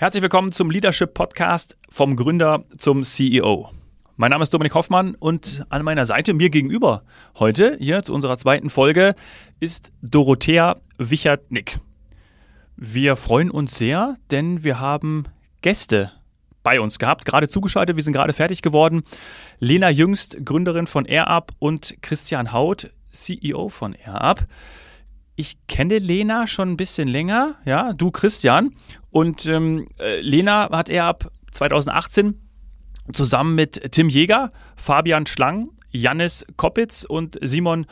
Herzlich willkommen zum Leadership Podcast vom Gründer zum CEO. Mein Name ist Dominik Hoffmann und an meiner Seite mir gegenüber heute hier zu unserer zweiten Folge ist Dorothea Wichert-Nick. Wir freuen uns sehr, denn wir haben Gäste bei uns gehabt, gerade zugeschaltet. Wir sind gerade fertig geworden. Lena Jüngst, Gründerin von AirUp und Christian Haut, CEO von AirUp. Ich kenne Lena schon ein bisschen länger, ja, du Christian. Und ähm, äh, Lena hat AirUp 2018 zusammen mit Tim Jäger, Fabian Schlang, Jannis Koppitz und Simon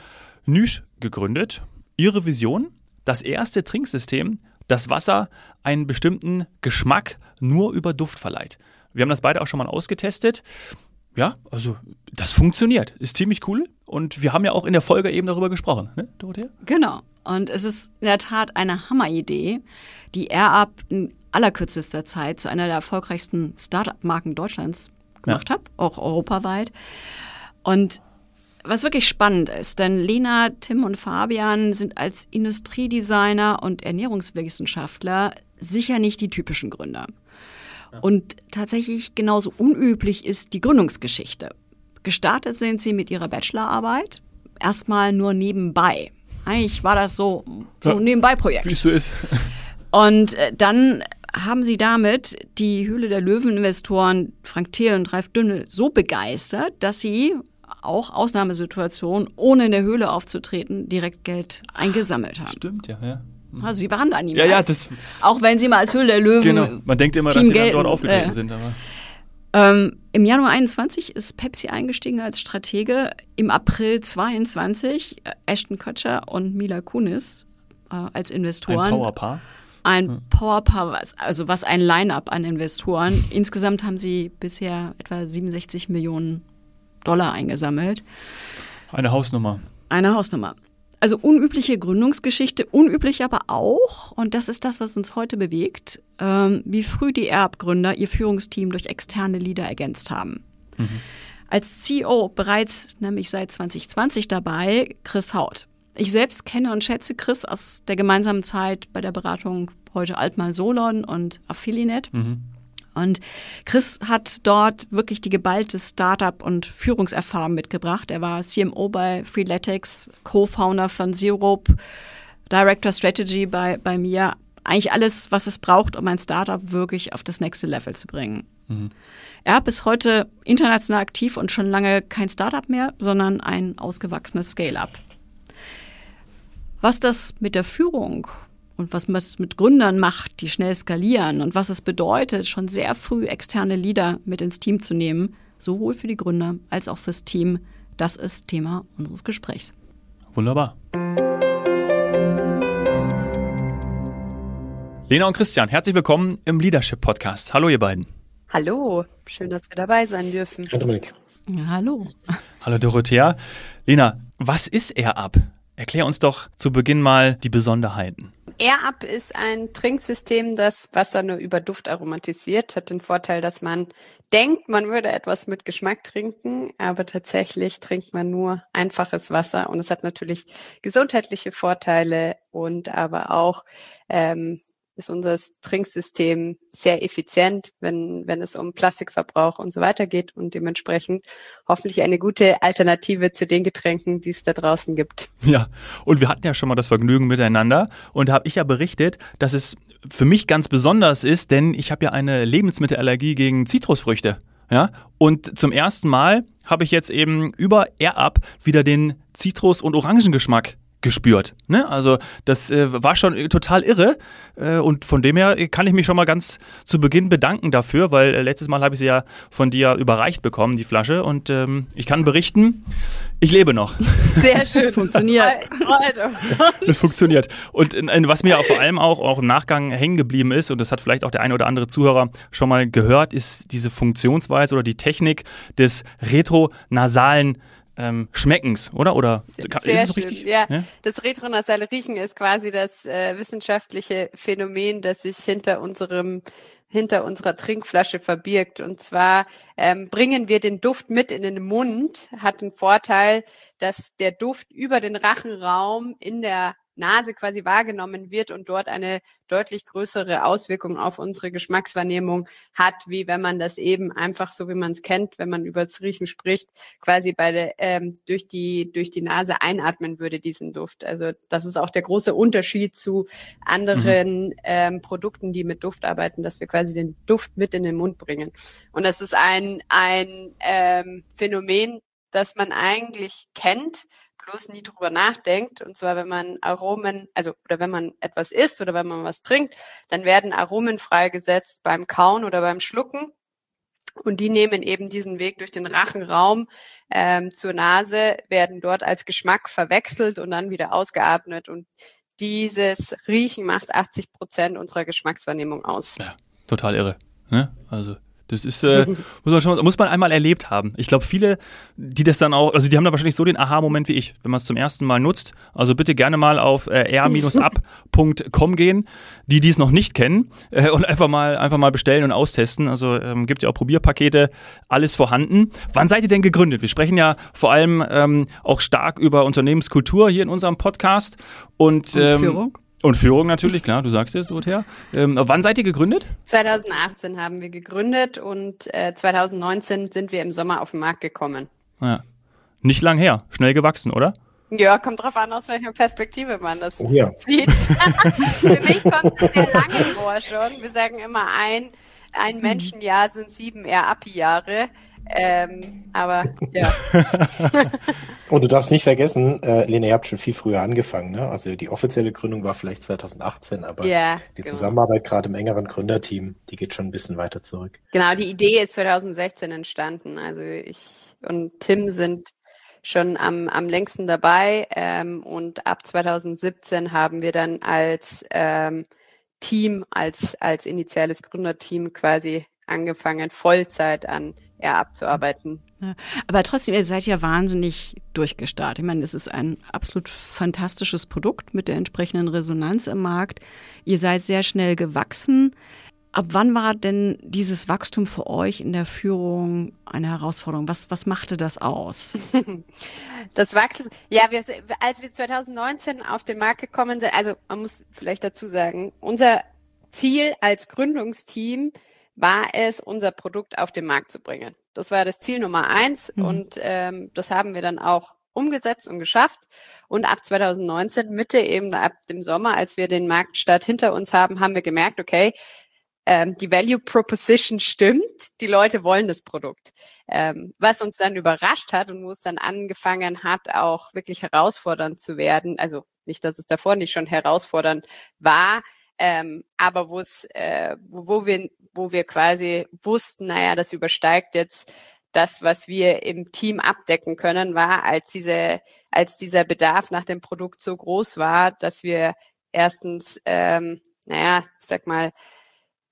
Nüsch gegründet. Ihre Vision? Das erste Trinksystem, das Wasser einen bestimmten Geschmack nur über Duft verleiht. Wir haben das beide auch schon mal ausgetestet. Ja, also das funktioniert. Ist ziemlich cool. Und wir haben ja auch in der Folge eben darüber gesprochen, ne, Dorothea? Genau. Und es ist in der Tat eine Hammeridee, die AirUp in allerkürzester Zeit zu einer der erfolgreichsten Startup-Marken Deutschlands gemacht ja. hat, auch europaweit. Und was wirklich spannend ist, denn Lena, Tim und Fabian sind als Industriedesigner und Ernährungswissenschaftler sicher nicht die typischen Gründer. Und tatsächlich genauso unüblich ist die Gründungsgeschichte. Gestartet sind sie mit ihrer Bachelorarbeit, erstmal nur nebenbei. Eigentlich war das so, so ein Nebenbei-Projekt. Wie es so ist. Und äh, dann haben sie damit die Höhle der Löwen-Investoren Frank Thiel und Ralf Dünne so begeistert, dass sie auch Ausnahmesituationen, ohne in der Höhle aufzutreten, direkt Geld eingesammelt haben. Stimmt, ja, ja. Also sie waren da niemals. Ja, ja, das, auch wenn sie mal als Höhle der Löwen. Genau, man denkt immer, Team dass sie gelten, dann dort aufgetreten äh, sind. Aber. Ähm, Im Januar 21 ist Pepsi eingestiegen als Stratege. Im April 22 äh, Ashton Kutcher und Mila Kunis äh, als Investoren. Ein Powerpaar. Ein ja. Powerpaar, also was ein Line-up an Investoren. Insgesamt haben sie bisher etwa 67 Millionen Dollar eingesammelt. Eine Hausnummer. Eine Hausnummer. Also unübliche Gründungsgeschichte, unüblich aber auch, und das ist das, was uns heute bewegt, ähm, wie früh die Erbgründer ihr Führungsteam durch externe Leader ergänzt haben. Mhm. Als CEO bereits nämlich seit 2020 dabei Chris Haut. Ich selbst kenne und schätze Chris aus der gemeinsamen Zeit bei der Beratung heute Altmal Solon und Affilinet. Mhm. Und Chris hat dort wirklich die geballte Startup- und Führungserfahrung mitgebracht. Er war CMO bei Freeletics, Co-Founder von Zero, Director Strategy bei, bei mir. Eigentlich alles, was es braucht, um ein Startup wirklich auf das nächste Level zu bringen. Mhm. Er ist heute international aktiv und schon lange kein Startup mehr, sondern ein ausgewachsenes Scale-up. Was das mit der Führung und was man mit Gründern macht, die schnell skalieren und was es bedeutet, schon sehr früh externe Leader mit ins Team zu nehmen, sowohl für die Gründer als auch fürs Team. Das ist Thema unseres Gesprächs. Wunderbar. Lena und Christian, herzlich willkommen im Leadership Podcast. Hallo, ihr beiden. Hallo, schön, dass wir dabei sein dürfen. Hallo, Dominik. Ja, hallo. Hallo, Dorothea. Lena, was ist AirUp? Erklär uns doch zu Beginn mal die Besonderheiten. AirUp ist ein Trinksystem, das Wasser nur über Duft aromatisiert. Hat den Vorteil, dass man denkt, man würde etwas mit Geschmack trinken, aber tatsächlich trinkt man nur einfaches Wasser. Und es hat natürlich gesundheitliche Vorteile und aber auch ähm, ist unser Trinksystem sehr effizient, wenn, wenn es um Plastikverbrauch und so weiter geht und dementsprechend hoffentlich eine gute Alternative zu den Getränken, die es da draußen gibt. Ja, und wir hatten ja schon mal das Vergnügen miteinander und habe ich ja berichtet, dass es für mich ganz besonders ist, denn ich habe ja eine Lebensmittelallergie gegen Zitrusfrüchte. Ja, und zum ersten Mal habe ich jetzt eben über AirUp wieder den Zitrus- und Orangengeschmack gespürt. Ne? Also das äh, war schon total irre äh, und von dem her kann ich mich schon mal ganz zu Beginn bedanken dafür, weil äh, letztes Mal habe ich sie ja von dir überreicht bekommen, die Flasche und ähm, ich kann berichten, ich lebe noch. Sehr schön. funktioniert. das funktioniert. Und was mir vor allem auch, auch im Nachgang hängen geblieben ist, und das hat vielleicht auch der eine oder andere Zuhörer schon mal gehört, ist diese Funktionsweise oder die Technik des retronasalen ähm, Schmeckens, oder? Oder Sehr ist es so richtig? Ja. ja, das retronasale Riechen ist quasi das äh, wissenschaftliche Phänomen, das sich hinter unserem hinter unserer Trinkflasche verbirgt. Und zwar ähm, bringen wir den Duft mit in den Mund, hat den Vorteil, dass der Duft über den Rachenraum in der Nase quasi wahrgenommen wird und dort eine deutlich größere Auswirkung auf unsere Geschmackswahrnehmung hat, wie wenn man das eben einfach so, wie man es kennt, wenn man über das Riechen spricht, quasi bei der, ähm, durch die durch die Nase einatmen würde diesen Duft. Also das ist auch der große Unterschied zu anderen mhm. ähm, Produkten, die mit Duft arbeiten, dass wir quasi den Duft mit in den Mund bringen. Und das ist ein ein ähm, Phänomen, das man eigentlich kennt, bloß nie drüber nachdenkt. Und zwar, wenn man Aromen, also oder wenn man etwas isst oder wenn man was trinkt, dann werden Aromen freigesetzt beim Kauen oder beim Schlucken. Und die nehmen eben diesen Weg durch den Rachenraum ähm, zur Nase, werden dort als Geschmack verwechselt und dann wieder ausgeatmet. Und dieses Riechen macht 80 Prozent unserer Geschmackswahrnehmung aus. Ja, total irre. Ne? Also das ist, äh, muss, man schon, muss man einmal erlebt haben. Ich glaube, viele, die das dann auch, also die haben da wahrscheinlich so den Aha-Moment wie ich, wenn man es zum ersten Mal nutzt. Also bitte gerne mal auf äh, r-up.com gehen, die dies noch nicht kennen äh, und einfach mal, einfach mal bestellen und austesten. Also ähm, gibt ja auch Probierpakete, alles vorhanden. Wann seid ihr denn gegründet? Wir sprechen ja vor allem ähm, auch stark über Unternehmenskultur hier in unserem Podcast. Und, und ähm, Führung? Und Führung natürlich, klar, du sagst es, Dorothea. Ähm, wann seid ihr gegründet? 2018 haben wir gegründet und äh, 2019 sind wir im Sommer auf den Markt gekommen. Ja. Nicht lang her, schnell gewachsen, oder? Ja, kommt drauf an, aus welcher Perspektive man das oh, ja. sieht. Für mich kommt es sehr lange vor schon. Wir sagen immer, ein, ein Menschenjahr sind sieben RAPI-Jahre. Ähm, aber ja. Und du darfst nicht vergessen, äh, Lena, ihr habt schon viel früher angefangen. Ne? Also die offizielle Gründung war vielleicht 2018, aber ja, die genau. Zusammenarbeit gerade im engeren Gründerteam, die geht schon ein bisschen weiter zurück. Genau, die Idee ist 2016 entstanden. Also ich und Tim sind schon am, am längsten dabei ähm, und ab 2017 haben wir dann als ähm, Team, als, als initiales Gründerteam quasi angefangen, Vollzeit an eher abzuarbeiten. Ja, aber trotzdem, ihr seid ja wahnsinnig durchgestartet. Ich meine, es ist ein absolut fantastisches Produkt mit der entsprechenden Resonanz im Markt. Ihr seid sehr schnell gewachsen. Ab wann war denn dieses Wachstum für euch in der Führung eine Herausforderung? Was, was machte das aus? Das Wachstum, ja, wir, als wir 2019 auf den Markt gekommen sind, also man muss vielleicht dazu sagen, unser Ziel als Gründungsteam war es, unser Produkt auf den Markt zu bringen. Das war das Ziel Nummer eins mhm. und ähm, das haben wir dann auch umgesetzt und geschafft. Und ab 2019, Mitte eben ab dem Sommer, als wir den Marktstart hinter uns haben, haben wir gemerkt, okay, ähm, die Value Proposition stimmt, die Leute wollen das Produkt. Ähm, was uns dann überrascht hat und wo es dann angefangen hat, auch wirklich herausfordernd zu werden, also nicht, dass es davor nicht schon herausfordernd war, ähm, aber wo es, äh, wo, wir, wo wir quasi wussten, naja, das übersteigt jetzt das, was wir im Team abdecken können, war, als diese, als dieser Bedarf nach dem Produkt so groß war, dass wir erstens, ähm, naja, sag mal,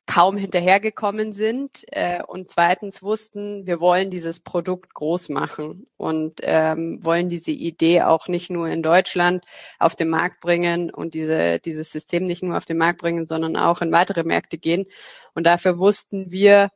kaum hinterhergekommen sind äh, und zweitens wussten, wir wollen dieses Produkt groß machen und ähm, wollen diese Idee auch nicht nur in Deutschland auf den Markt bringen und diese, dieses System nicht nur auf den Markt bringen, sondern auch in weitere Märkte gehen. Und dafür wussten wir,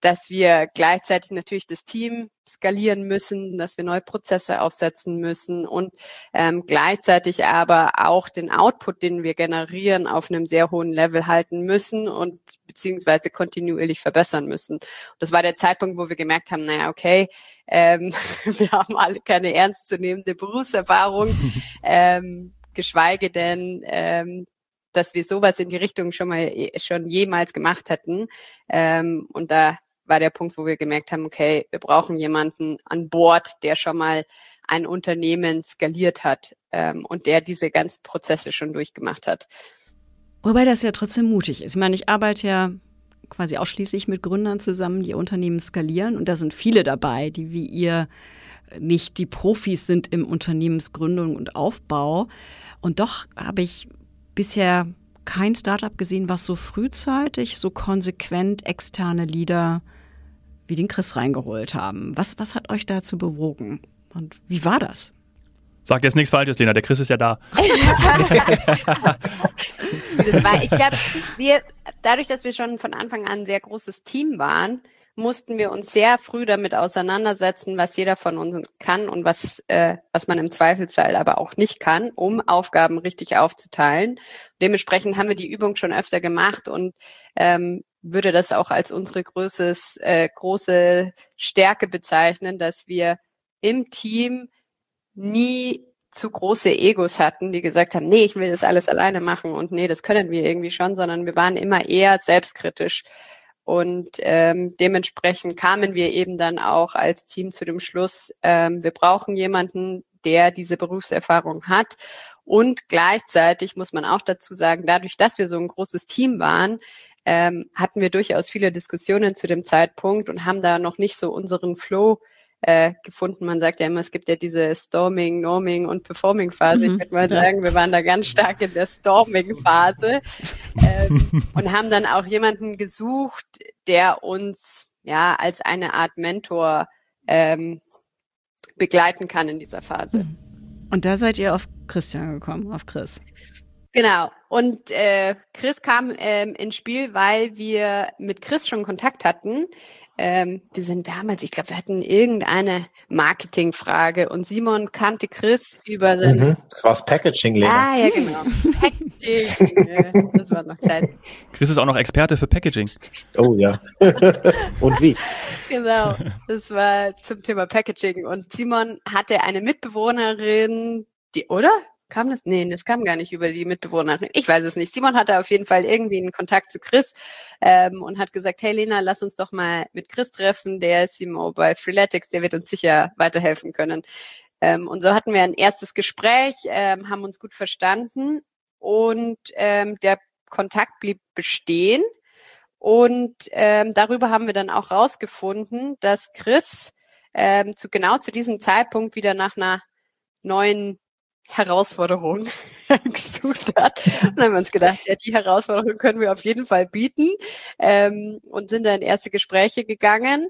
dass wir gleichzeitig natürlich das Team skalieren müssen, dass wir neue Prozesse aufsetzen müssen und ähm, gleichzeitig aber auch den Output, den wir generieren, auf einem sehr hohen Level halten müssen und beziehungsweise kontinuierlich verbessern müssen. Und das war der Zeitpunkt, wo wir gemerkt haben, naja, okay, ähm, wir haben alle keine ernstzunehmende Berufserfahrung, ähm, geschweige denn ähm, dass wir sowas in die Richtung schon mal schon jemals gemacht hätten. Ähm, und da war der Punkt, wo wir gemerkt haben, okay, wir brauchen jemanden an Bord, der schon mal ein Unternehmen skaliert hat ähm, und der diese ganzen Prozesse schon durchgemacht hat. Wobei das ja trotzdem mutig ist. Ich meine, ich arbeite ja quasi ausschließlich mit Gründern zusammen, die Unternehmen skalieren und da sind viele dabei, die wie ihr nicht die Profis sind im Unternehmensgründung und Aufbau. Und doch habe ich bisher kein Startup gesehen, was so frühzeitig, so konsequent externe Leader wie den Chris reingeholt haben. Was, was hat euch dazu bewogen? Und wie war das? Sag jetzt nichts Falsches, Lena, der Chris ist ja da. war, ich glaube, wir, dadurch, dass wir schon von Anfang an ein sehr großes Team waren mussten wir uns sehr früh damit auseinandersetzen, was jeder von uns kann und was, äh, was man im Zweifelsfall aber auch nicht kann, um Aufgaben richtig aufzuteilen. Dementsprechend haben wir die Übung schon öfter gemacht und ähm, würde das auch als unsere größtes, äh, große Stärke bezeichnen, dass wir im Team nie zu große Egos hatten, die gesagt haben, nee, ich will das alles alleine machen und nee, das können wir irgendwie schon, sondern wir waren immer eher selbstkritisch. Und ähm, dementsprechend kamen wir eben dann auch als Team zu dem Schluss, ähm, wir brauchen jemanden, der diese Berufserfahrung hat. Und gleichzeitig muss man auch dazu sagen, dadurch, dass wir so ein großes Team waren, ähm, hatten wir durchaus viele Diskussionen zu dem Zeitpunkt und haben da noch nicht so unseren Flow äh, gefunden. Man sagt ja immer, es gibt ja diese Storming, Norming und Performing Phase. Mhm. Ich würde mal sagen, wir waren da ganz stark in der Storming Phase ähm, und haben dann auch jemanden gesucht, der uns ja als eine Art Mentor ähm, begleiten kann in dieser Phase. Und da seid ihr auf Christian gekommen, auf Chris. Genau. Und äh, Chris kam ähm, ins Spiel, weil wir mit Chris schon Kontakt hatten. Ähm, wir sind damals, ich glaube, wir hatten irgendeine Marketingfrage und Simon kannte Chris über den. Mhm, das war das Packaging, Lena. Ah, ja, genau. Packaging. das war noch Zeit. Chris ist auch noch Experte für Packaging. Oh ja. und wie? Genau. Das war zum Thema Packaging. Und Simon hatte eine Mitbewohnerin, die, oder? Kam das? Nee, das kam gar nicht über die Mitbewohnerin. Ich weiß es nicht. Simon hatte auf jeden Fall irgendwie einen Kontakt zu Chris ähm, und hat gesagt, hey Lena, lass uns doch mal mit Chris treffen. Der ist CMO bei Freeletics, der wird uns sicher weiterhelfen können. Ähm, und so hatten wir ein erstes Gespräch, ähm, haben uns gut verstanden und ähm, der Kontakt blieb bestehen. Und ähm, darüber haben wir dann auch rausgefunden, dass Chris ähm, zu genau zu diesem Zeitpunkt wieder nach einer neuen Herausforderung gesucht hat. Und dann haben wir uns gedacht, ja, die Herausforderung können wir auf jeden Fall bieten ähm, und sind dann in erste Gespräche gegangen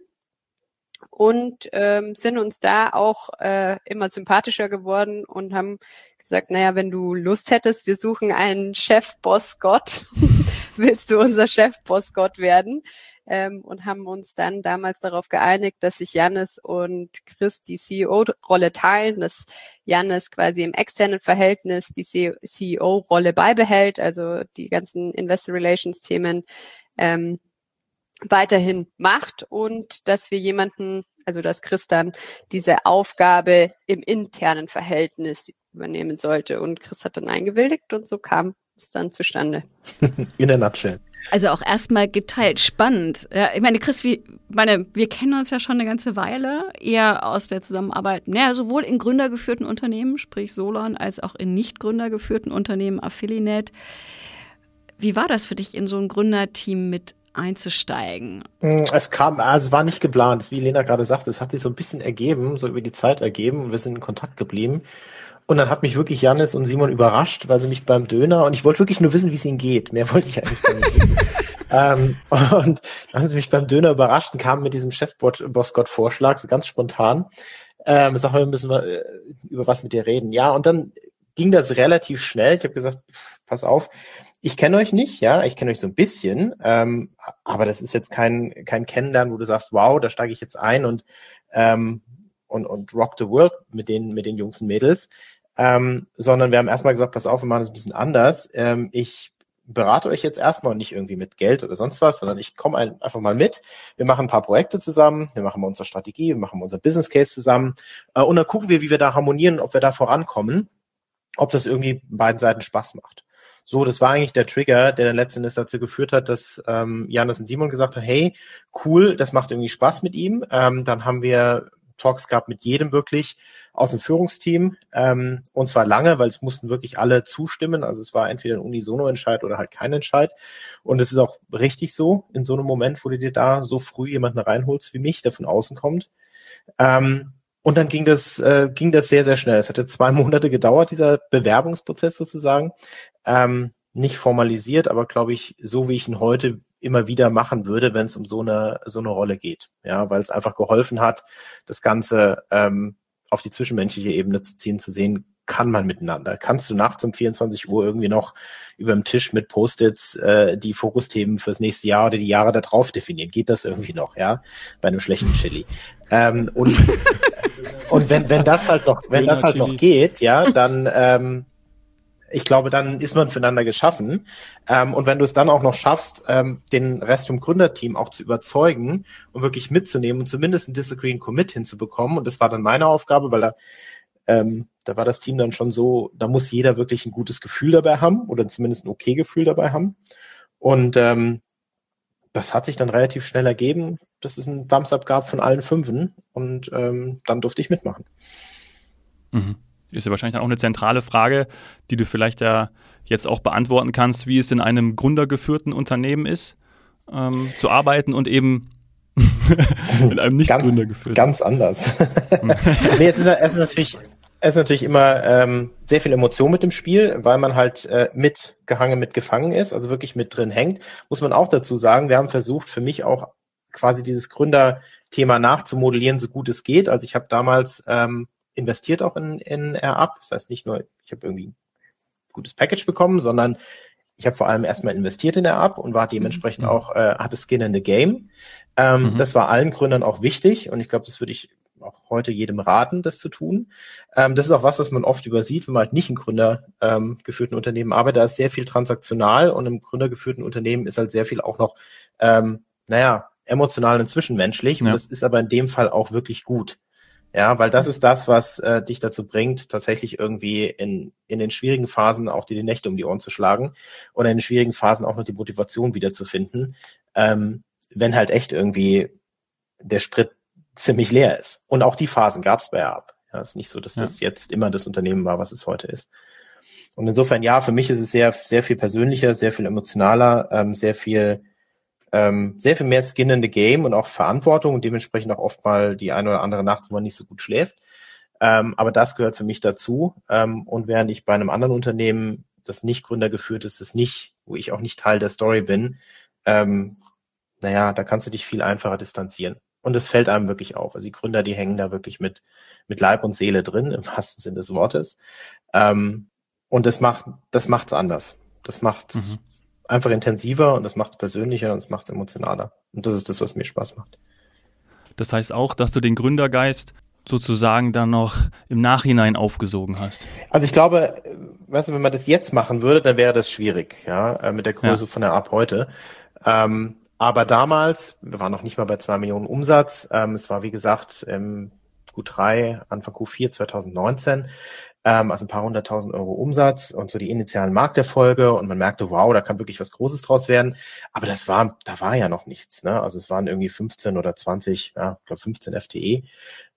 und ähm, sind uns da auch äh, immer sympathischer geworden und haben gesagt, naja, wenn du Lust hättest, wir suchen einen Chef-Boss Gott. Willst du unser Chef-Boss Gott werden? Ähm, und haben uns dann damals darauf geeinigt, dass sich Jannis und Chris die CEO-Rolle teilen, dass Jannis quasi im externen Verhältnis die CEO-Rolle beibehält, also die ganzen Investor Relations-Themen ähm, weiterhin macht und dass wir jemanden, also dass Chris dann diese Aufgabe im internen Verhältnis übernehmen sollte. Und Chris hat dann eingewilligt und so kam es dann zustande. In der Nutshell. Also auch erstmal geteilt spannend. Ja, ich meine, Chris, wie, meine, wir kennen uns ja schon eine ganze Weile, eher aus der Zusammenarbeit, naja, sowohl in gründergeführten Unternehmen, sprich Solon, als auch in nicht gründergeführten Unternehmen, Affiliate. Wie war das für dich, in so ein Gründerteam mit einzusteigen? Hm, es kam, also es war nicht geplant, wie Lena gerade sagte, es hat sich so ein bisschen ergeben, so über die Zeit ergeben und wir sind in Kontakt geblieben. Und dann hat mich wirklich Janis und Simon überrascht, weil sie mich beim Döner und ich wollte wirklich nur wissen, wie es ihnen geht. Mehr wollte ich eigentlich gar nicht wissen. ähm, und dann haben sie mich beim Döner überrascht und kamen mit diesem Chef-Boss-Gott-Vorschlag, so ganz spontan. Ähm, sag mal, müssen wir äh, über was mit dir reden. Ja, und dann ging das relativ schnell. Ich habe gesagt, pass auf, ich kenne euch nicht, ja, ich kenne euch so ein bisschen, ähm, aber das ist jetzt kein, kein Kennenlernen, wo du sagst, wow, da steige ich jetzt ein und, ähm, und, und rock the world mit den, mit den Jungs und Mädels ähm, sondern wir haben erstmal gesagt, pass auf, wir machen das ein bisschen anders. Ähm, ich berate euch jetzt erstmal nicht irgendwie mit Geld oder sonst was, sondern ich komme ein, einfach mal mit. Wir machen ein paar Projekte zusammen, wir machen mal unsere Strategie, wir machen unser Business Case zusammen äh, und dann gucken wir, wie wir da harmonieren, ob wir da vorankommen, ob das irgendwie beiden Seiten Spaß macht. So, das war eigentlich der Trigger, der dann letzten dazu geführt hat, dass ähm, Janis und Simon gesagt haben, hey, cool, das macht irgendwie Spaß mit ihm. Ähm, dann haben wir Talks gehabt mit jedem wirklich aus dem Führungsteam ähm, und zwar lange, weil es mussten wirklich alle zustimmen. Also es war entweder ein Unisono-Entscheid oder halt kein Entscheid. Und es ist auch richtig so in so einem Moment, wo du dir da so früh jemanden reinholst wie mich, der von außen kommt. Ähm, und dann ging das, äh, ging das sehr, sehr schnell. Es hatte zwei Monate gedauert, dieser Bewerbungsprozess sozusagen. Ähm, nicht formalisiert, aber glaube ich, so wie ich ihn heute immer wieder machen würde, wenn es um so eine so eine Rolle geht. Ja, weil es einfach geholfen hat, das Ganze ähm, auf die zwischenmenschliche Ebene zu ziehen, zu sehen, kann man miteinander? Kannst du nachts um 24 Uhr irgendwie noch über dem Tisch mit Post-its äh, die Fokusthemen fürs nächste Jahr oder die Jahre darauf definieren? Geht das irgendwie noch, ja? Bei einem schlechten Chili. ähm, und und wenn, wenn das halt noch, wenn das halt noch geht, ja, dann ähm, ich glaube, dann ist man füreinander geschaffen. Ähm, und wenn du es dann auch noch schaffst, ähm, den Rest vom Gründerteam auch zu überzeugen und wirklich mitzunehmen und zumindest ein Disagree and Commit hinzubekommen, und das war dann meine Aufgabe, weil da ähm, da war das Team dann schon so, da muss jeder wirklich ein gutes Gefühl dabei haben oder zumindest ein okay Gefühl dabei haben. Und ähm, das hat sich dann relativ schnell ergeben, dass es einen Thumbs-Up gab von allen Fünfen und ähm, dann durfte ich mitmachen. Mhm. Ist ja wahrscheinlich dann auch eine zentrale Frage, die du vielleicht ja jetzt auch beantworten kannst, wie es in einem gründergeführten Unternehmen ist, ähm, zu arbeiten und eben mit einem nicht ganz, gründergeführten. Ganz anders. nee, es ist, es ist natürlich es ist natürlich immer ähm, sehr viel Emotion mit dem Spiel, weil man halt äh, mitgehangen, mitgefangen ist, also wirklich mit drin hängt. Muss man auch dazu sagen, wir haben versucht, für mich auch quasi dieses Gründerthema nachzumodellieren, so gut es geht. Also ich habe damals ähm, investiert auch in, in AirUp. Das heißt nicht nur, ich habe irgendwie ein gutes Package bekommen, sondern ich habe vor allem erstmal investiert in AirUp und war dementsprechend mhm. auch, äh, hatte Skin in the Game. Ähm, mhm. Das war allen Gründern auch wichtig und ich glaube, das würde ich auch heute jedem raten, das zu tun. Ähm, das ist auch was, was man oft übersieht, wenn man halt nicht in gründergeführten ähm, Unternehmen arbeitet. Da ist sehr viel transaktional und im gründergeführten Unternehmen ist halt sehr viel auch noch, ähm, naja, emotional und zwischenmenschlich. Ja. Und das ist aber in dem Fall auch wirklich gut. Ja, weil das ist das, was äh, dich dazu bringt, tatsächlich irgendwie in, in den schwierigen Phasen auch dir die Nächte um die Ohren zu schlagen oder in den schwierigen Phasen auch noch die Motivation wiederzufinden, ähm, wenn halt echt irgendwie der Sprit ziemlich leer ist. Und auch die Phasen gab es bei Erb. Ja, ist nicht so, dass ja. das jetzt immer das Unternehmen war, was es heute ist. Und insofern, ja, für mich ist es sehr, sehr viel persönlicher, sehr viel emotionaler, ähm, sehr viel, ähm, sehr viel mehr Skin in the Game und auch Verantwortung und dementsprechend auch oft mal die eine oder andere Nacht, wo man nicht so gut schläft. Ähm, aber das gehört für mich dazu. Ähm, und während ich bei einem anderen Unternehmen, das nicht gründergeführt ist, das nicht, wo ich auch nicht Teil der Story bin, ähm, naja, da kannst du dich viel einfacher distanzieren. Und es fällt einem wirklich auf. Also die Gründer, die hängen da wirklich mit, mit Leib und Seele drin, im wahrsten Sinne des Wortes. Ähm, und das macht, das macht's anders. Das macht's mhm. Einfach intensiver und das macht's persönlicher und es macht's emotionaler. Und das ist das, was mir Spaß macht. Das heißt auch, dass du den Gründergeist sozusagen dann noch im Nachhinein aufgesogen hast? Also ich glaube, weißt du, wenn man das jetzt machen würde, dann wäre das schwierig, ja, äh, mit der Größe ja. von der Ab heute. Ähm, aber damals, wir waren noch nicht mal bei zwei Millionen Umsatz. Ähm, es war, wie gesagt, im Q3, Anfang Q4 2019, ähm, also ein paar hunderttausend Euro Umsatz und so die initialen Markterfolge und man merkte, wow, da kann wirklich was Großes draus werden. Aber das war, da war ja noch nichts. Ne? Also es waren irgendwie 15 oder 20, ja, ich glaube 15 FTE.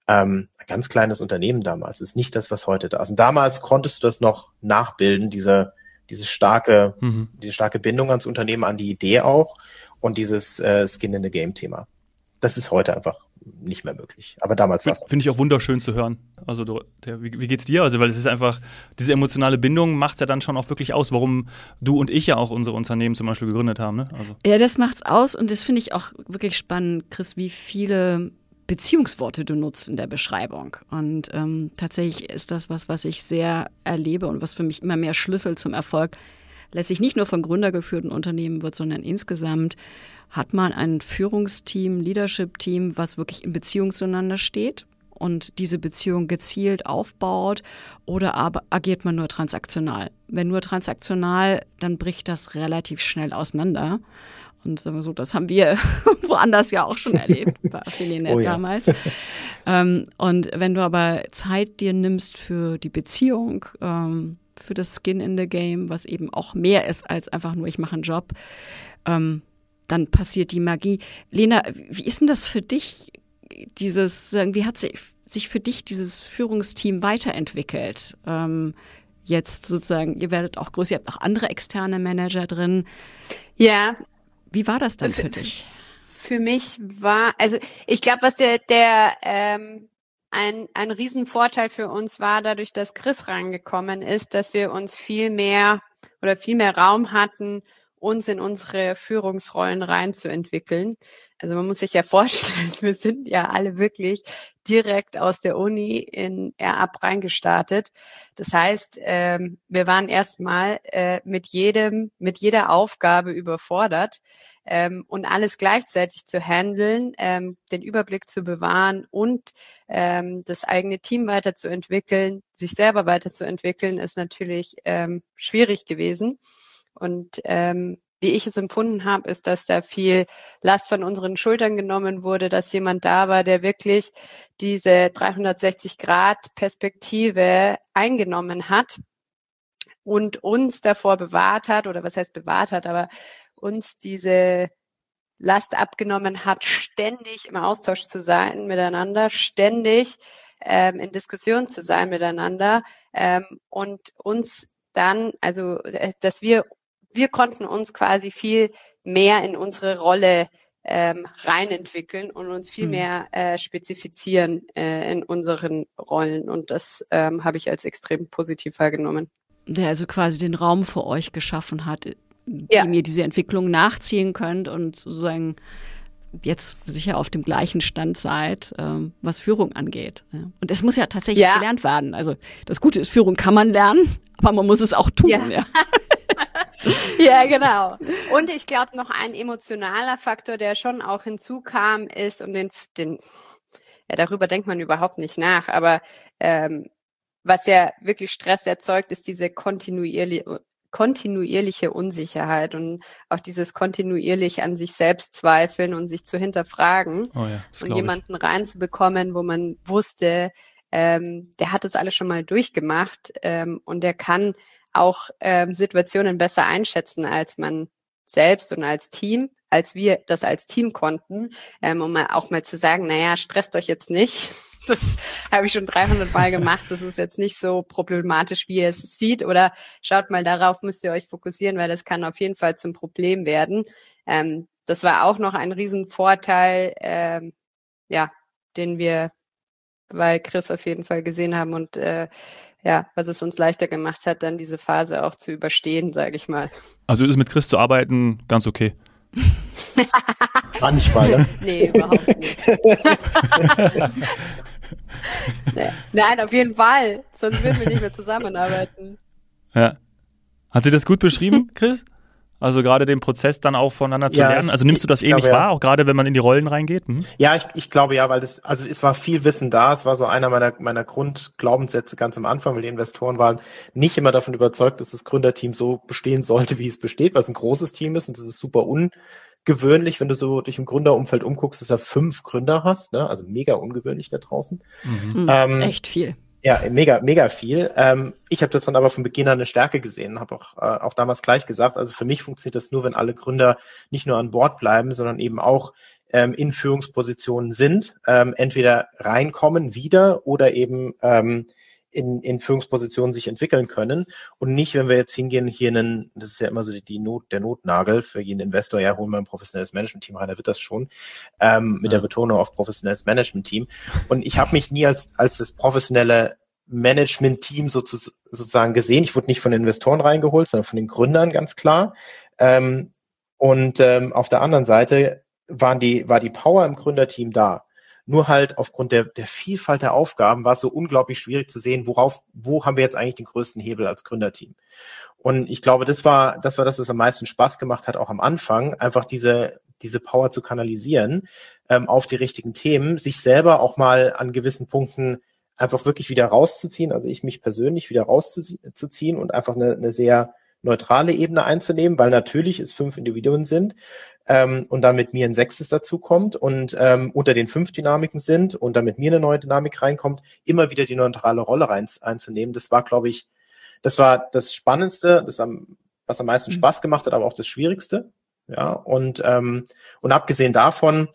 Ähm, ein ganz kleines Unternehmen damals. ist nicht das, was heute da ist. Und damals konntest du das noch nachbilden, diese, diese starke, mhm. diese starke Bindung ans Unternehmen, an die Idee auch und dieses äh, Skin in the Game Thema. Das ist heute einfach nicht mehr möglich. Aber damals war es. Finde ich auch wunderschön zu hören. Also, du, der, wie, wie, geht's dir? Also, weil es ist einfach, diese emotionale Bindung macht es ja dann schon auch wirklich aus, warum du und ich ja auch unsere Unternehmen zum Beispiel gegründet haben. Ne? Also. Ja, das macht's aus und das finde ich auch wirklich spannend, Chris, wie viele Beziehungsworte du nutzt in der Beschreibung. Und ähm, tatsächlich ist das was, was ich sehr erlebe und was für mich immer mehr Schlüssel zum Erfolg letztlich nicht nur von gründergeführten Unternehmen wird, sondern insgesamt hat man ein Führungsteam, Leadership-Team, was wirklich in Beziehung zueinander steht und diese Beziehung gezielt aufbaut oder aber agiert man nur transaktional? Wenn nur transaktional, dann bricht das relativ schnell auseinander. Und sagen wir so, das haben wir woanders ja auch schon erlebt, bei Affiliate oh ja. damals. ähm, und wenn du aber Zeit dir nimmst für die Beziehung, ähm, für das Skin in the Game, was eben auch mehr ist als einfach nur, ich mache einen Job, ähm, dann passiert die Magie. Lena, wie ist denn das für dich, dieses, wie hat sich für dich dieses Führungsteam weiterentwickelt? Ähm, jetzt sozusagen, ihr werdet auch größer, ihr habt auch andere externe Manager drin. Ja. Wie war das dann für, für dich? Für mich war, also ich glaube, was der, der ähm, ein, ein Riesenvorteil für uns war, dadurch, dass Chris rangekommen ist, dass wir uns viel mehr oder viel mehr Raum hatten, uns in unsere Führungsrollen reinzuentwickeln. Also man muss sich ja vorstellen, wir sind ja alle wirklich direkt aus der Uni in AirUp reingestartet. Das heißt, ähm, wir waren erstmal äh, mit jedem, mit jeder Aufgabe überfordert ähm, und alles gleichzeitig zu handeln, ähm, den Überblick zu bewahren und ähm, das eigene Team weiterzuentwickeln, sich selber weiterzuentwickeln, ist natürlich ähm, schwierig gewesen. Und ähm, wie ich es empfunden habe, ist, dass da viel Last von unseren Schultern genommen wurde, dass jemand da war, der wirklich diese 360 Grad Perspektive eingenommen hat und uns davor bewahrt hat, oder was heißt bewahrt hat, aber uns diese Last abgenommen hat, ständig im Austausch zu sein miteinander, ständig ähm, in Diskussion zu sein miteinander ähm, und uns dann, also äh, dass wir wir konnten uns quasi viel mehr in unsere Rolle ähm, reinentwickeln und uns viel mhm. mehr äh, spezifizieren äh, in unseren Rollen. Und das ähm, habe ich als extrem positiv wahrgenommen. Der also quasi den Raum für euch geschaffen hat, ja. dem ihr diese Entwicklung nachziehen könnt und sozusagen jetzt sicher auf dem gleichen Stand seid, ähm, was Führung angeht. Ja. Und es muss ja tatsächlich ja. gelernt werden. Also das Gute ist, Führung kann man lernen, aber man muss es auch tun. Ja. ja. ja, genau. Und ich glaube, noch ein emotionaler Faktor, der schon auch hinzukam, ist, und den, den ja, darüber denkt man überhaupt nicht nach, aber ähm, was ja wirklich Stress erzeugt, ist diese kontinuierliche, kontinuierliche Unsicherheit und auch dieses kontinuierlich an sich selbst zweifeln und sich zu hinterfragen oh ja, und jemanden ich. reinzubekommen, wo man wusste, ähm, der hat das alles schon mal durchgemacht ähm, und der kann auch ähm, Situationen besser einschätzen als man selbst und als Team, als wir das als Team konnten, ähm, um auch mal zu sagen, naja, stresst euch jetzt nicht. Das habe ich schon 300 Mal gemacht. Das ist jetzt nicht so problematisch, wie ihr es sieht. Oder schaut mal darauf, müsst ihr euch fokussieren, weil das kann auf jeden Fall zum Problem werden. Ähm, das war auch noch ein Riesenvorteil, ähm, ja, den wir bei Chris auf jeden Fall gesehen haben und äh, ja, was es uns leichter gemacht hat, dann diese Phase auch zu überstehen, sage ich mal. Also ist mit Chris zu arbeiten ganz okay. Manchmal, ne? nee, überhaupt nicht. Nein, auf jeden Fall. Sonst würden wir nicht mehr zusammenarbeiten. Ja. Hat sie das gut beschrieben, Chris? Also gerade den Prozess dann auch voneinander zu ja, lernen. Also nimmst du das ähnlich glaube, wahr, auch gerade wenn man in die Rollen reingeht? Hm? Ja, ich, ich glaube ja, weil das, also es war viel Wissen da. Es war so einer meiner, meiner Grundglaubenssätze ganz am Anfang, weil die Investoren waren nicht immer davon überzeugt, dass das Gründerteam so bestehen sollte, wie es besteht, weil es ein großes Team ist und das ist super ungewöhnlich, wenn du so dich im Gründerumfeld umguckst, dass du fünf Gründer hast, ne? also mega ungewöhnlich da draußen. Mhm. Ähm, Echt viel. Ja, mega, mega viel. Ähm, ich habe daran aber von Beginn an eine Stärke gesehen, habe auch, äh, auch damals gleich gesagt, also für mich funktioniert das nur, wenn alle Gründer nicht nur an Bord bleiben, sondern eben auch ähm, in Führungspositionen sind, ähm, entweder reinkommen wieder oder eben ähm, in, in Führungspositionen sich entwickeln können und nicht, wenn wir jetzt hingehen, hier einen, das ist ja immer so die, die Not, der Notnagel für jeden Investor, ja, holen wir ein professionelles Management-Team rein, da wird das schon, ähm, mit ja. der Betonung auf professionelles Management-Team. Und ich habe mich nie als, als das professionelle Management-Team sozusagen gesehen. Ich wurde nicht von Investoren reingeholt, sondern von den Gründern ganz klar. Ähm, und ähm, auf der anderen Seite waren die, war die Power im Gründerteam da. Nur halt aufgrund der, der Vielfalt der Aufgaben war es so unglaublich schwierig zu sehen, worauf, wo haben wir jetzt eigentlich den größten Hebel als Gründerteam. Und ich glaube, das war, das war das, was am meisten Spaß gemacht hat, auch am Anfang, einfach diese, diese Power zu kanalisieren ähm, auf die richtigen Themen, sich selber auch mal an gewissen Punkten einfach wirklich wieder rauszuziehen, also ich mich persönlich wieder rauszuziehen und einfach eine, eine sehr neutrale Ebene einzunehmen, weil natürlich es fünf Individuen sind ähm, und dann mit mir ein sechstes dazu kommt und ähm, unter den fünf Dynamiken sind und dann mit mir eine neue Dynamik reinkommt, immer wieder die neutrale Rolle rein, einzunehmen. Das war, glaube ich, das war das Spannendste, das am, was am meisten mhm. Spaß gemacht hat, aber auch das Schwierigste. Ja, und, ähm, und abgesehen davon,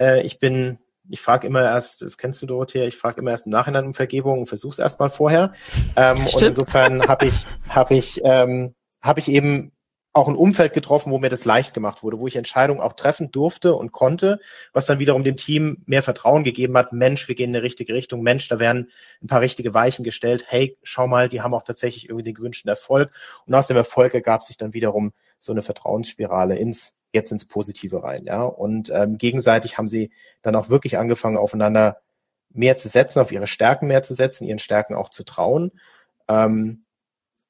äh, ich bin, ich frage immer erst, das kennst du, Dorothea, ich frage immer erst im Nachhinein um Vergebung und versuch's erst mal vorher. Ähm, und insofern habe ich, habe ich, ähm, habe ich eben auch ein Umfeld getroffen, wo mir das leicht gemacht wurde, wo ich Entscheidungen auch treffen durfte und konnte, was dann wiederum dem Team mehr Vertrauen gegeben hat. Mensch, wir gehen in die richtige Richtung. Mensch, da werden ein paar richtige Weichen gestellt. Hey, schau mal, die haben auch tatsächlich irgendwie den gewünschten Erfolg. Und aus dem Erfolg ergab sich dann wiederum so eine Vertrauensspirale ins jetzt ins Positive rein, ja. Und ähm, gegenseitig haben sie dann auch wirklich angefangen, aufeinander mehr zu setzen, auf ihre Stärken mehr zu setzen, ihren Stärken auch zu trauen. Ähm,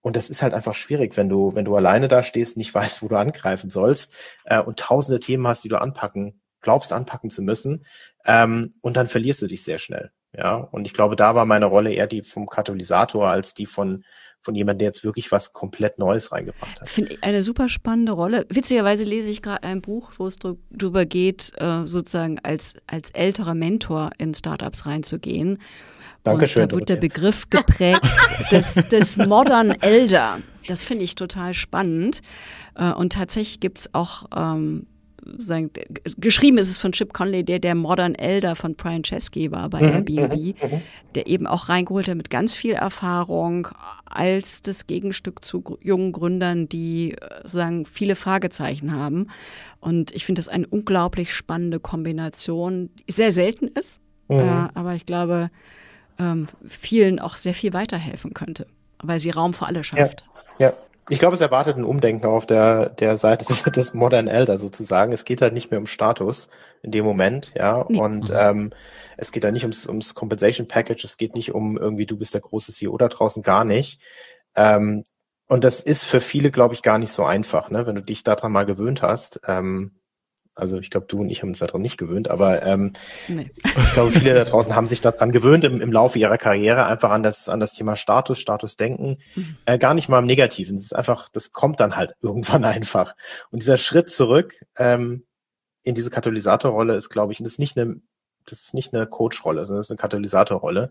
und das ist halt einfach schwierig, wenn du, wenn du alleine da stehst, nicht weißt, wo du angreifen sollst äh, und tausende Themen hast, die du anpacken, glaubst anpacken zu müssen, ähm, und dann verlierst du dich sehr schnell. Ja, und ich glaube, da war meine Rolle eher die vom Katalysator als die von von jemandem, der jetzt wirklich was komplett Neues reingebracht hat. Finde ich eine super spannende Rolle. Witzigerweise lese ich gerade ein Buch, wo es darüber geht, äh, sozusagen als, als älterer Mentor in Startups reinzugehen. Dankeschön. Und da wird der Begriff geprägt des, des Modern Elder. Das finde ich total spannend. Äh, und tatsächlich gibt es auch ähm, sagen, geschrieben ist es von Chip Conley, der der Modern Elder von Brian Chesky war bei mhm, Airbnb, mhm, mhm. der eben auch reingeholt hat mit ganz viel Erfahrung als das Gegenstück zu jungen Gründern, die äh, sagen viele Fragezeichen haben. Und ich finde das eine unglaublich spannende Kombination, die sehr selten ist, mhm. äh, aber ich glaube, ähm, vielen auch sehr viel weiterhelfen könnte, weil sie Raum für alle schafft. Ja, ja. Ich glaube, es erwartet ein Umdenken auf der, der Seite des Modern Elder sozusagen. Es geht halt nicht mehr um Status in dem Moment, ja. Nee. Und mhm. ähm, es geht da nicht ums, ums Compensation Package, es geht nicht um irgendwie, du bist der große CEO da draußen, gar nicht. Ähm, und das ist für viele, glaube ich, gar nicht so einfach, ne? wenn du dich daran mal gewöhnt hast. Ähm, also ich glaube, du und ich haben uns daran nicht gewöhnt, aber ähm, nee. ich glaube, viele da draußen haben sich daran gewöhnt im, im Laufe ihrer Karriere, einfach an das, an das Thema Status, Statusdenken, mhm. äh, gar nicht mal im Negativen. Es ist einfach, das kommt dann halt irgendwann einfach. Und dieser Schritt zurück ähm, in diese Katalysatorrolle ist, glaube ich, das ist nicht eine, das ist nicht eine Coach-Rolle, sondern das ist eine Katalysatorrolle.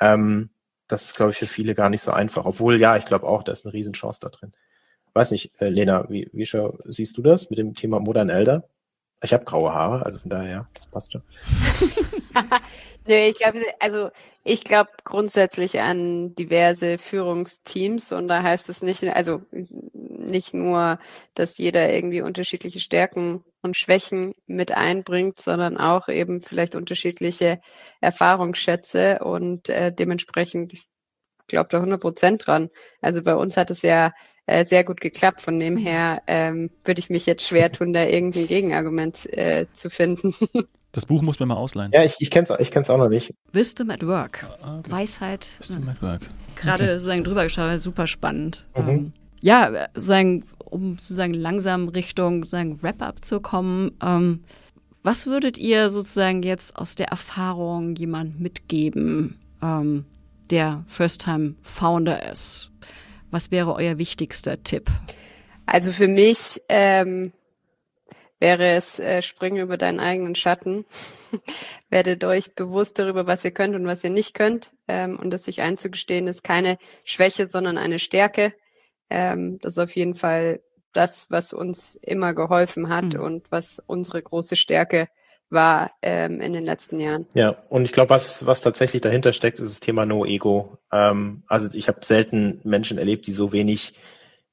Ähm, das ist, glaube ich, für viele gar nicht so einfach. Obwohl, ja, ich glaube auch, da ist eine Riesenchance da drin. Weiß nicht, äh, Lena, wie, wie siehst du das mit dem Thema Modern Elder? Ich habe graue Haare, also von daher, das passt schon. Nö, ich glaube, also ich glaube grundsätzlich an diverse Führungsteams und da heißt es nicht, also nicht nur, dass jeder irgendwie unterschiedliche Stärken und Schwächen mit einbringt, sondern auch eben vielleicht unterschiedliche Erfahrungsschätze und äh, dementsprechend, ich glaube da 100 Prozent dran. Also bei uns hat es ja äh, sehr gut geklappt. Von dem her ähm, würde ich mich jetzt schwer tun, da irgendein Gegenargument äh, zu finden. Das Buch muss man mal ausleihen. Ja, ich, ich kenne es ich kenn's auch noch nicht. Wisdom at Work. Ah, okay. Weisheit. Wisdom at Work. Gerade okay. sozusagen drüber geschaut, super spannend. Mhm. Ähm, ja, sozusagen, um sozusagen langsam Richtung sozusagen Wrap-up zu kommen. Ähm, was würdet ihr sozusagen jetzt aus der Erfahrung jemand mitgeben, ähm, der First-Time-Founder ist? Was wäre euer wichtigster Tipp? Also für mich ähm, wäre es, äh, springe über deinen eigenen Schatten. Werdet euch bewusst darüber, was ihr könnt und was ihr nicht könnt. Ähm, und das sich einzugestehen ist keine Schwäche, sondern eine Stärke. Ähm, das ist auf jeden Fall das, was uns immer geholfen hat mhm. und was unsere große Stärke war ähm, in den letzten Jahren. Ja, und ich glaube, was, was tatsächlich dahinter steckt, ist das Thema No Ego. Ähm, also ich habe selten Menschen erlebt, die so wenig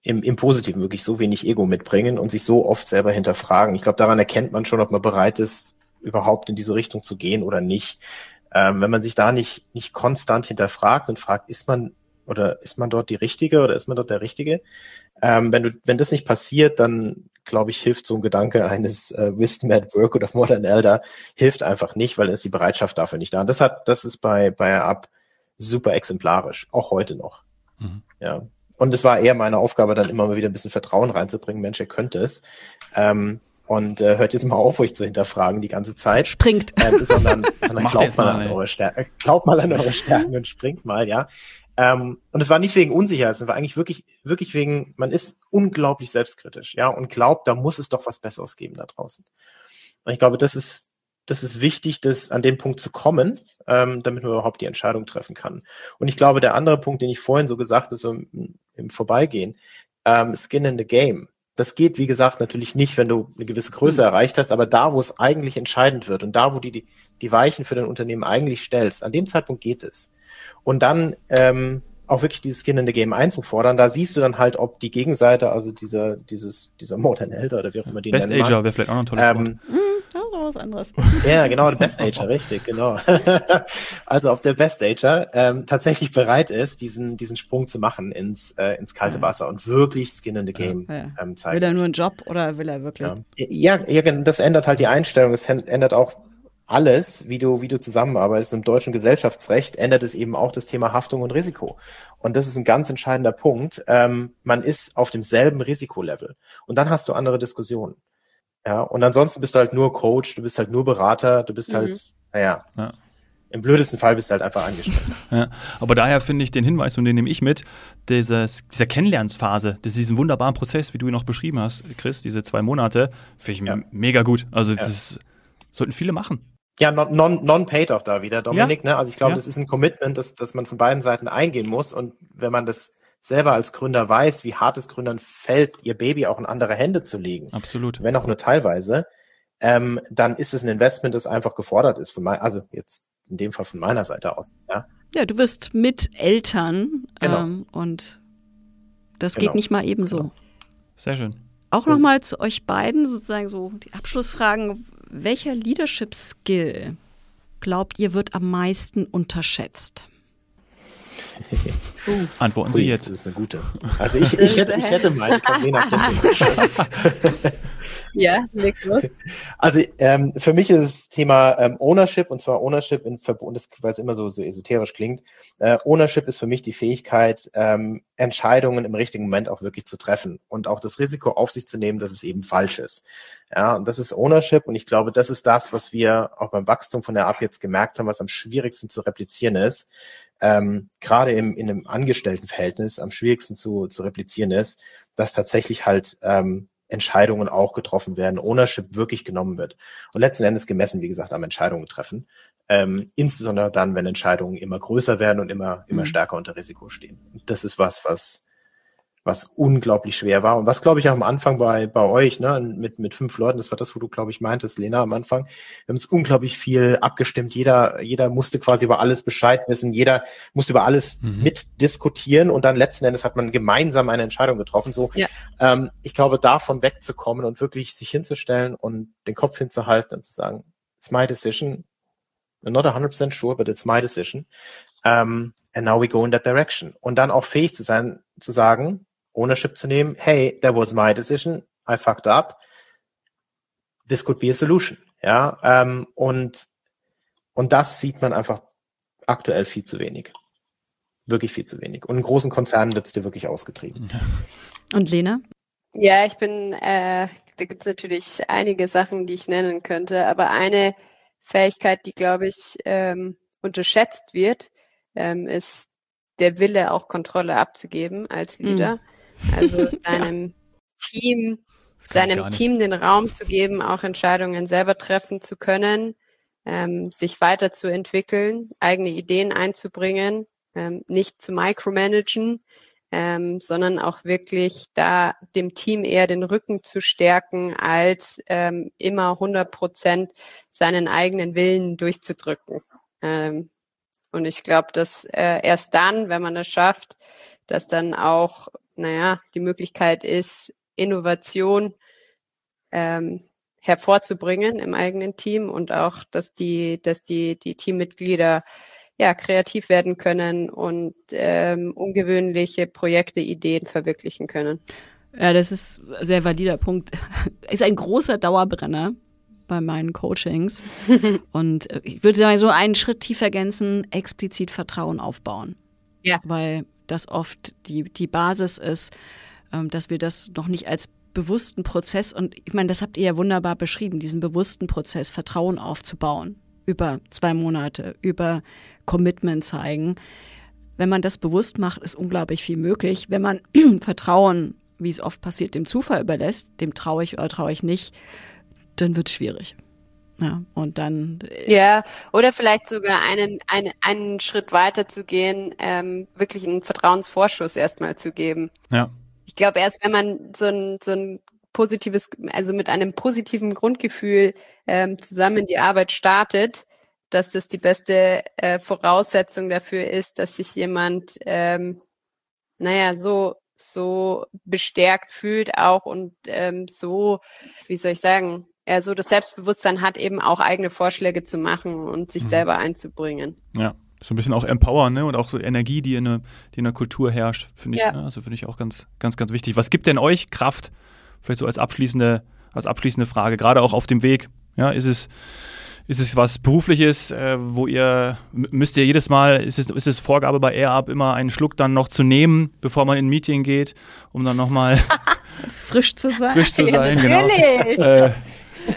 im, im Positiven wirklich so wenig Ego mitbringen und sich so oft selber hinterfragen. Ich glaube, daran erkennt man schon, ob man bereit ist, überhaupt in diese Richtung zu gehen oder nicht. Ähm, wenn man sich da nicht, nicht konstant hinterfragt und fragt, ist man oder ist man dort die Richtige oder ist man dort der Richtige? Ähm, wenn du, wenn das nicht passiert, dann glaube ich, hilft so ein Gedanke eines äh, Wisdom at Work oder Modern Elder, hilft einfach nicht, weil ist die Bereitschaft dafür nicht da. Und das hat, das ist bei, bei Ab super exemplarisch, auch heute noch. Mhm. Ja. Und es war eher meine Aufgabe, dann immer mal wieder ein bisschen Vertrauen reinzubringen. Mensch, ihr könnt es. Ähm, und äh, hört jetzt mal auf, euch zu hinterfragen die ganze Zeit. Springt. Ähm, sondern sondern glaubt mal, mal an eure Stärken, glaubt mal an eure Stärken und springt mal, ja. Ähm, und es war nicht wegen Unsicherheit, es war eigentlich wirklich, wirklich wegen, man ist unglaublich selbstkritisch, ja, und glaubt, da muss es doch was Besseres geben da draußen. Und ich glaube, das ist, das ist wichtig, das an den Punkt zu kommen, ähm, damit man überhaupt die Entscheidung treffen kann. Und ich glaube, der andere Punkt, den ich vorhin so gesagt habe, so im, im Vorbeigehen, ähm, Skin in the Game. Das geht, wie gesagt, natürlich nicht, wenn du eine gewisse Größe mhm. erreicht hast, aber da, wo es eigentlich entscheidend wird und da, wo du die, die Weichen für dein Unternehmen eigentlich stellst, an dem Zeitpunkt geht es und dann ähm, auch wirklich dieses Skin in the Game einzufordern, da siehst du dann halt, ob die Gegenseite, also dieser, dieses, dieser Modern Elder oder wie auch immer die Best Ager wäre vielleicht auch noch ein tolles ähm, Wort. Mm, was anderes. Ja, genau, der Best Ager, richtig, genau. also ob der Best Ager ähm, tatsächlich bereit ist, diesen, diesen Sprung zu machen ins, äh, ins kalte Wasser und wirklich Skin in the Game ja. ähm, zeigen. Will er nur einen Job oder will er wirklich? Ja. ja, das ändert halt die Einstellung. Es ändert auch alles, wie du, wie du zusammenarbeitest. Im deutschen Gesellschaftsrecht ändert es eben auch das Thema Haftung und Risiko. Und das ist ein ganz entscheidender Punkt. Ähm, man ist auf demselben Risikolevel. Und dann hast du andere Diskussionen. Ja, und ansonsten bist du halt nur Coach, du bist halt nur Berater, du bist halt, mhm. halt, naja. Ja. Im blödesten Fall bist du halt einfach angestellt. Ja, aber daher finde ich den Hinweis, und den nehme ich mit, dieses, dieser Kennenlernphase, diesen wunderbaren Prozess, wie du ihn auch beschrieben hast, Chris, diese zwei Monate, finde ich ja. mega gut. Also ja. das sollten viele machen. Ja, non-paid non, non auch da wieder, Dominik. Ja. Ne? Also ich glaube, das ist ein Commitment, das, das man von beiden Seiten eingehen muss. Und wenn man das selber als Gründer weiß, wie hart es Gründern fällt, ihr Baby auch in andere Hände zu legen. Absolut. Wenn auch nur teilweise, ähm, dann ist es ein Investment, das einfach gefordert ist. Von mein, also jetzt in dem Fall von meiner Seite aus. Ja, ja du wirst mit Eltern genau. ähm, und das genau. geht nicht mal ebenso. Genau. Sehr schön. Auch nochmal zu euch beiden sozusagen so die Abschlussfragen. Welcher Leadership Skill glaubt ihr wird am meisten unterschätzt? Uh, Antworten Sie jetzt. Das ist eine gute. Also ich, ich, hätte, ich hätte meine Ja, leg los. Also ähm, für mich ist das Thema ähm, Ownership und zwar Ownership in Verbund, weil es immer so, so esoterisch klingt. Äh, Ownership ist für mich die Fähigkeit, ähm, Entscheidungen im richtigen Moment auch wirklich zu treffen und auch das Risiko auf sich zu nehmen, dass es eben falsch ist. Ja, und das ist Ownership und ich glaube, das ist das, was wir auch beim Wachstum von der App jetzt gemerkt haben, was am schwierigsten zu replizieren ist ähm, gerade im, in einem Angestelltenverhältnis am schwierigsten zu, zu replizieren ist, dass tatsächlich halt ähm, Entscheidungen auch getroffen werden, Ownership wirklich genommen wird. Und letzten Endes gemessen, wie gesagt, am Entscheidungen treffen. Ähm, insbesondere dann, wenn Entscheidungen immer größer werden und immer, immer mhm. stärker unter Risiko stehen. Das ist was, was was unglaublich schwer war. Und was, glaube ich, auch am Anfang bei, bei euch, ne, mit, mit fünf Leuten, das war das, wo du, glaube ich, meintest, Lena, am Anfang, wir haben es unglaublich viel abgestimmt, jeder, jeder musste quasi über alles Bescheid wissen, jeder musste über alles mhm. mitdiskutieren. Und dann letzten Endes hat man gemeinsam eine Entscheidung getroffen, so, ja. ähm, ich glaube, davon wegzukommen und wirklich sich hinzustellen und den Kopf hinzuhalten und zu sagen, it's my decision, I'm not 100% sure, but it's my decision, um, and now we go in that direction. Und dann auch fähig zu sein, zu sagen, Ownership zu nehmen. Hey, that was my decision. I fucked up. This could be a solution. Ja, ähm, und, und das sieht man einfach aktuell viel zu wenig. Wirklich viel zu wenig. Und in großen Konzernen wird es dir wirklich ausgetrieben. Und Lena? Ja, ich bin, äh, da gibt es natürlich einige Sachen, die ich nennen könnte, aber eine Fähigkeit, die, glaube ich, ähm, unterschätzt wird, ähm, ist der Wille, auch Kontrolle abzugeben als Leader. Mhm. Also seinem ja. Team, seinem Team den Raum zu geben, auch Entscheidungen selber treffen zu können, ähm, sich weiterzuentwickeln, eigene Ideen einzubringen, ähm, nicht zu micromanagen, ähm, sondern auch wirklich da dem Team eher den Rücken zu stärken, als ähm, immer 100 Prozent seinen eigenen Willen durchzudrücken. Ähm, und ich glaube, dass äh, erst dann, wenn man es schafft, dass dann auch naja, die Möglichkeit ist, Innovation ähm, hervorzubringen im eigenen Team und auch, dass die, dass die, die Teammitglieder ja kreativ werden können und ähm, ungewöhnliche Projekte, Ideen verwirklichen können. Ja, das ist ein sehr valider Punkt. Ist ein großer Dauerbrenner bei meinen Coachings. und ich würde sagen, so einen Schritt tiefer ergänzen, explizit Vertrauen aufbauen. Ja. Weil das oft die, die Basis ist, ähm, dass wir das noch nicht als bewussten Prozess, und ich meine, das habt ihr ja wunderbar beschrieben, diesen bewussten Prozess, Vertrauen aufzubauen, über zwei Monate, über Commitment zeigen. Wenn man das bewusst macht, ist unglaublich viel möglich. Wenn man Vertrauen, wie es oft passiert, dem Zufall überlässt, dem traue ich oder traue ich nicht, dann wird es schwierig. Ja, und dann. Äh, ja, oder vielleicht sogar einen, einen, einen Schritt weiter zu gehen, ähm, wirklich einen Vertrauensvorschuss erstmal zu geben. Ja. Ich glaube, erst wenn man so ein, so ein positives, also mit einem positiven Grundgefühl ähm, zusammen die Arbeit startet, dass das die beste äh, Voraussetzung dafür ist, dass sich jemand, ähm, naja, so so bestärkt fühlt auch und ähm, so, wie soll ich sagen, er so das Selbstbewusstsein hat, eben auch eigene Vorschläge zu machen und sich mhm. selber einzubringen. Ja, so ein bisschen auch empowern, ne? Und auch so Energie, die in der, die in der Kultur herrscht, finde ich, ja. ne? also finde ich auch ganz, ganz, ganz wichtig. Was gibt denn euch Kraft? Vielleicht so als abschließende, als abschließende Frage, gerade auch auf dem Weg. Ja, ist es, ist es was Berufliches, äh, wo ihr, müsst ihr jedes Mal, ist es, ist es Vorgabe bei AirUp immer einen Schluck dann noch zu nehmen, bevor man in ein Meeting geht, um dann nochmal frisch zu sein? Frisch zu sein, ja, genau. Äh,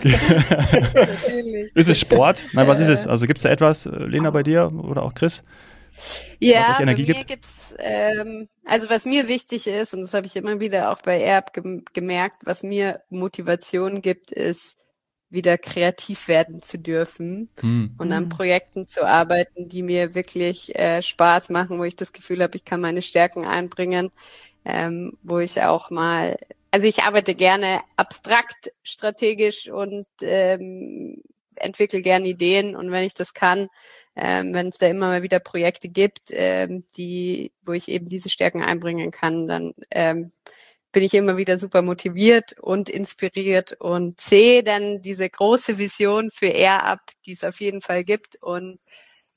ist es Sport? Nein, was ist es? Also gibt es da etwas, äh, Lena, bei dir oder auch Chris? Ja, bei mir gibt? gibt's, ähm, also was mir wichtig ist, und das habe ich immer wieder auch bei Erb gem gemerkt, was mir Motivation gibt, ist, wieder kreativ werden zu dürfen hm. und an hm. Projekten zu arbeiten, die mir wirklich äh, Spaß machen, wo ich das Gefühl habe, ich kann meine Stärken einbringen, ähm, wo ich auch mal also ich arbeite gerne abstrakt, strategisch und ähm, entwickle gerne Ideen. Und wenn ich das kann, ähm, wenn es da immer mal wieder Projekte gibt, ähm, die, wo ich eben diese Stärken einbringen kann, dann ähm, bin ich immer wieder super motiviert und inspiriert und sehe dann diese große Vision für Air ab, die es auf jeden Fall gibt. Und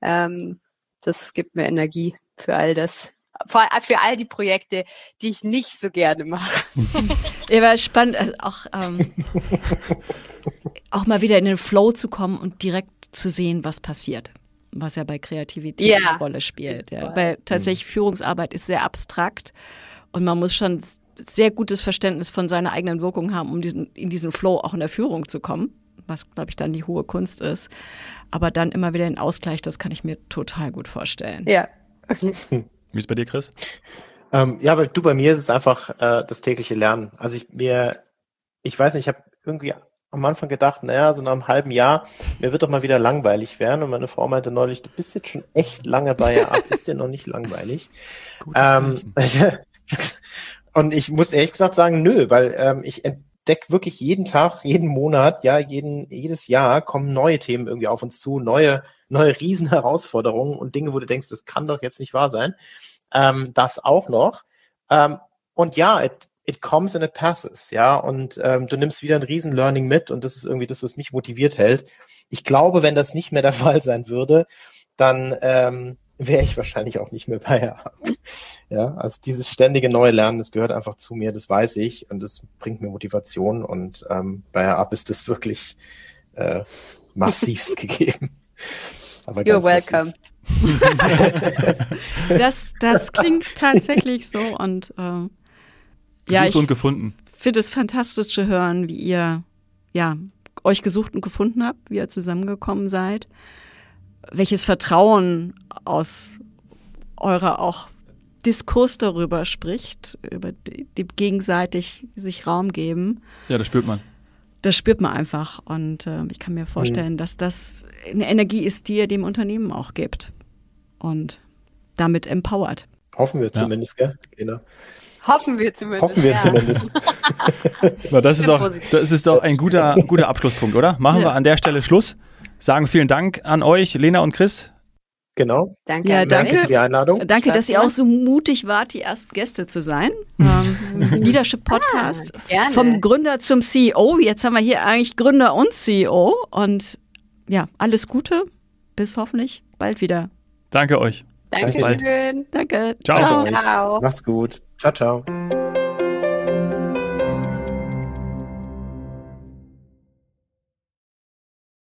ähm, das gibt mir Energie für all das, für all die Projekte, die ich nicht so gerne mache. ja, war spannend, also auch, ähm, auch mal wieder in den Flow zu kommen und direkt zu sehen, was passiert. Was ja bei Kreativität ja. eine Rolle spielt. Ja. Weil tatsächlich Führungsarbeit ist sehr abstrakt und man muss schon sehr gutes Verständnis von seiner eigenen Wirkung haben, um diesen, in diesen Flow auch in der Führung zu kommen, was, glaube ich, dann die hohe Kunst ist. Aber dann immer wieder den Ausgleich, das kann ich mir total gut vorstellen. Ja. Wie ist bei dir, Chris? Ähm, ja, aber du, bei mir ist es einfach äh, das tägliche Lernen. Also ich mir, ich weiß nicht, ich habe irgendwie am Anfang gedacht, naja, so nach einem halben Jahr, mir wird doch mal wieder langweilig werden. Und meine Frau meinte neulich, du bist jetzt schon echt lange bei ihr ab, ist dir noch nicht langweilig. Ähm, und ich muss ehrlich gesagt sagen, nö, weil ähm, ich entdecke wirklich jeden Tag, jeden Monat, ja, jeden, jedes Jahr kommen neue Themen irgendwie auf uns zu, neue neue Riesenherausforderungen und Dinge, wo du denkst, das kann doch jetzt nicht wahr sein. Ähm, das auch noch. Ähm, und ja, it, it comes and it passes, ja, und ähm, du nimmst wieder ein Riesen-Learning mit und das ist irgendwie das, was mich motiviert hält. Ich glaube, wenn das nicht mehr der Fall sein würde, dann ähm, wäre ich wahrscheinlich auch nicht mehr bei Herab. Ja, also dieses ständige neue Lernen, das gehört einfach zu mir, das weiß ich und das bringt mir Motivation und ähm, bei Herab ist das wirklich äh, massivst gegeben. Aber You're welcome. das, das klingt tatsächlich so und äh, ja, ich und gefunden. finde es fantastisch zu hören, wie ihr ja euch gesucht und gefunden habt, wie ihr zusammengekommen seid, welches Vertrauen aus eurer auch Diskurs darüber spricht, über die, die gegenseitig sich Raum geben. Ja, das spürt man das spürt man einfach. Und äh, ich kann mir vorstellen, mhm. dass das eine Energie ist, die ihr dem Unternehmen auch gibt. Und damit empowert. Hoffen wir zumindest, ja. gell? Genau. Hoffen wir zumindest. Hoffen wir ja. zumindest. Na, das, ist doch, das ist doch ein guter, guter Abschlusspunkt, oder? Machen ja. wir an der Stelle Schluss. Sagen vielen Dank an euch, Lena und Chris, Genau. Danke. Ja, danke für die Einladung. Danke, dass ihr auch so mutig wart, die ersten Gäste zu sein. Ähm, Leadership Podcast ah, vom Gründer zum CEO. Jetzt haben wir hier eigentlich Gründer und CEO. Und ja, alles Gute. Bis hoffentlich bald wieder. Danke euch. Dankeschön. Danke. Ciao. ciao. Macht's gut. Ciao, ciao.